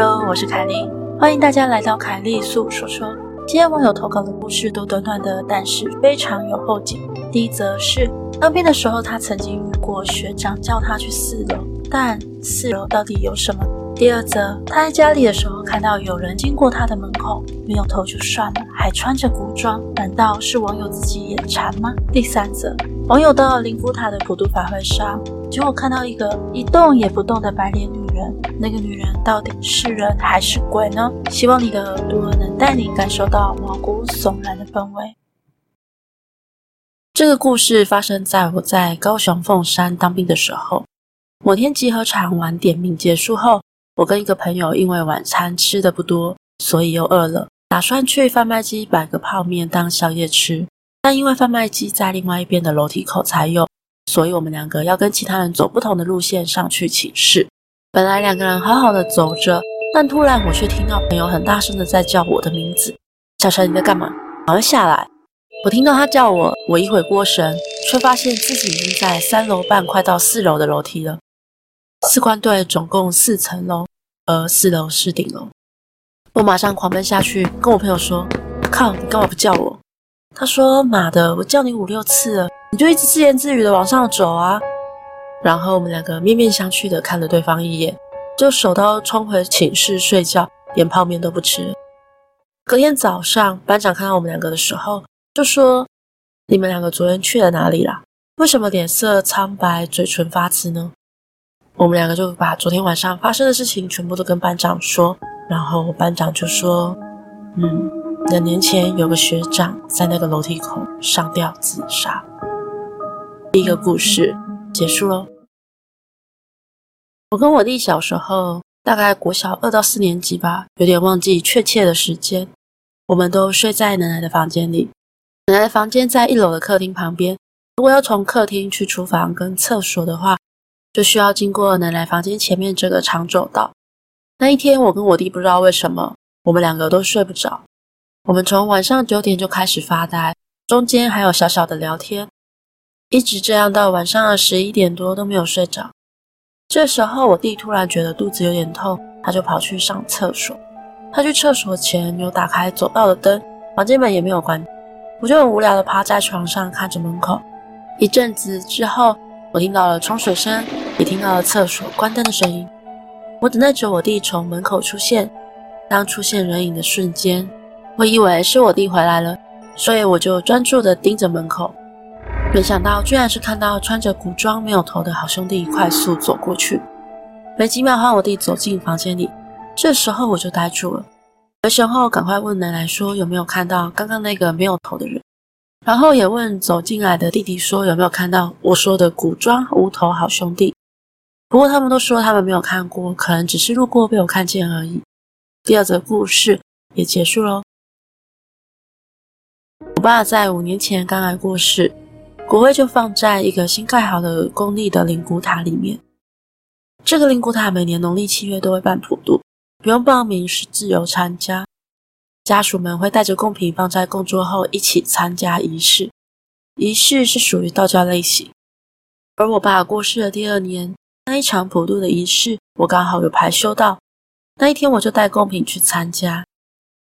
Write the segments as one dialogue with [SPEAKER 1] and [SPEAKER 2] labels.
[SPEAKER 1] Hello，我是凯莉，欢迎大家来到凯莉素说说。今天网友投稿的故事都短短的，但是非常有后劲。第一则是当兵的时候，他曾经遇过学长叫他去四楼，但四楼到底有什么？第二则，他在家里的时候看到有人经过他的门口，没有头就算了，还穿着古装，难道是网友自己眼馋吗？第三则，网友到灵骨塔的普渡法会上，结果看到一个一动也不动的白脸女那个女人到底是人还是鬼呢？希望你的耳朵能带你感受到毛骨悚然的氛围。这个故事发生在我在高雄凤山当兵的时候，某天集合场晚点名结束后。我跟一个朋友因为晚餐吃的不多，所以又饿了，打算去贩卖机买个泡面当宵夜吃。但因为贩卖机在另外一边的楼梯口才有，所以我们两个要跟其他人走不同的路线上去寝室。本来两个人好好的走着，但突然我却听到朋友很大声的在叫我的名字：“小陈，你在干嘛？赶快下来！”我听到他叫我，我一回过神，却发现自己已经在三楼半，快到四楼的楼梯了。士官队总共四层楼，而四楼是顶楼。我马上狂奔下去，跟我朋友说：“靠，你干嘛不叫我？”他说：“妈的，我叫你五六次了，你就一直自言自语的往上走啊。”然后我们两个面面相觑的看了对方一眼，就手刀冲回寝室睡觉，连泡面都不吃。隔天早上，班长看到我们两个的时候，就说：“你们两个昨天去了哪里啦？为什么脸色苍白，嘴唇发紫呢？”我们两个就把昨天晚上发生的事情全部都跟班长说，然后班长就说：“嗯，两年前有个学长在那个楼梯口上吊自杀。”第一个故事结束喽。我跟我弟小时候，大概国小二到四年级吧，有点忘记确切的时间。我们都睡在奶奶的房间里，奶奶的房间在一楼的客厅旁边。如果要从客厅去厨房跟厕所的话，就需要经过奶奶房间前面这个长走道。那一天，我跟我弟不知道为什么，我们两个都睡不着。我们从晚上九点就开始发呆，中间还有小小的聊天，一直这样到晚上十一点多都没有睡着。这时候，我弟突然觉得肚子有点痛，他就跑去上厕所。他去厕所前有打开走道的灯，房间门也没有关。我就很无聊的趴在床上看着门口。一阵子之后，我听到了冲水声。也听到了厕所关灯的声音，我等待着我弟从门口出现。当出现人影的瞬间，我以为是我弟回来了，所以我就专注地盯着门口。没想到，居然是看到穿着古装、没有头的好兄弟快速走过去。没几秒后，我弟走进房间里，这时候我就呆住了。回神后，赶快问奶奶说有没有看到刚刚那个没有头的人。然后也问走进来的弟弟说有没有看到我说的古装无头好兄弟。不过他们都说他们没有看过，可能只是路过被我看见而已。第二则故事也结束喽。我爸在五年前刚癌过世，骨灰就放在一个新盖好的公立的灵骨塔里面。这个灵骨塔每年农历七月都会办普渡，不用报名，是自由参加。家属们会带着贡品放在供桌后一起参加仪式。仪式是属于道教类型，而我爸过世的第二年。那一场普渡的仪式，我刚好有排休到。那一天，我就带贡品去参加。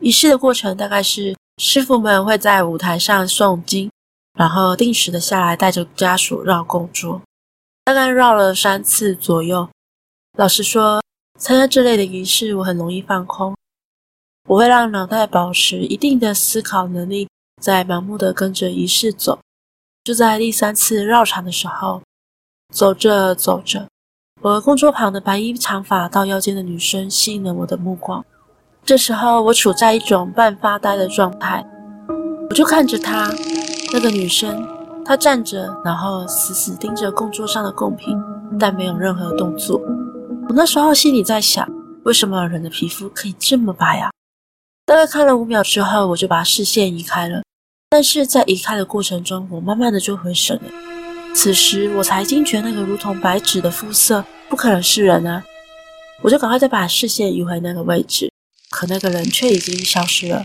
[SPEAKER 1] 仪式的过程大概是，师傅们会在舞台上诵经，然后定时的下来带着家属绕供桌，大概绕了三次左右。老实说，参加这类的仪式，我很容易放空。我会让脑袋保持一定的思考能力，在盲目的跟着仪式走。就在第三次绕场的时候，走着走着。我供桌旁的白衣长发到腰间的女生吸引了我的目光。这时候，我处在一种半发呆的状态，我就看着她，那个女生，她站着，然后死死盯着供桌上的贡品，但没有任何动作。我那时候心里在想，为什么人的皮肤可以这么白啊？大概看了五秒之后，我就把视线移开了。但是在移开的过程中，我慢慢的就回神了。此时我才惊觉，那个如同白纸的肤色不可能是人啊！我就赶快再把视线移回那个位置，可那个人却已经消失了。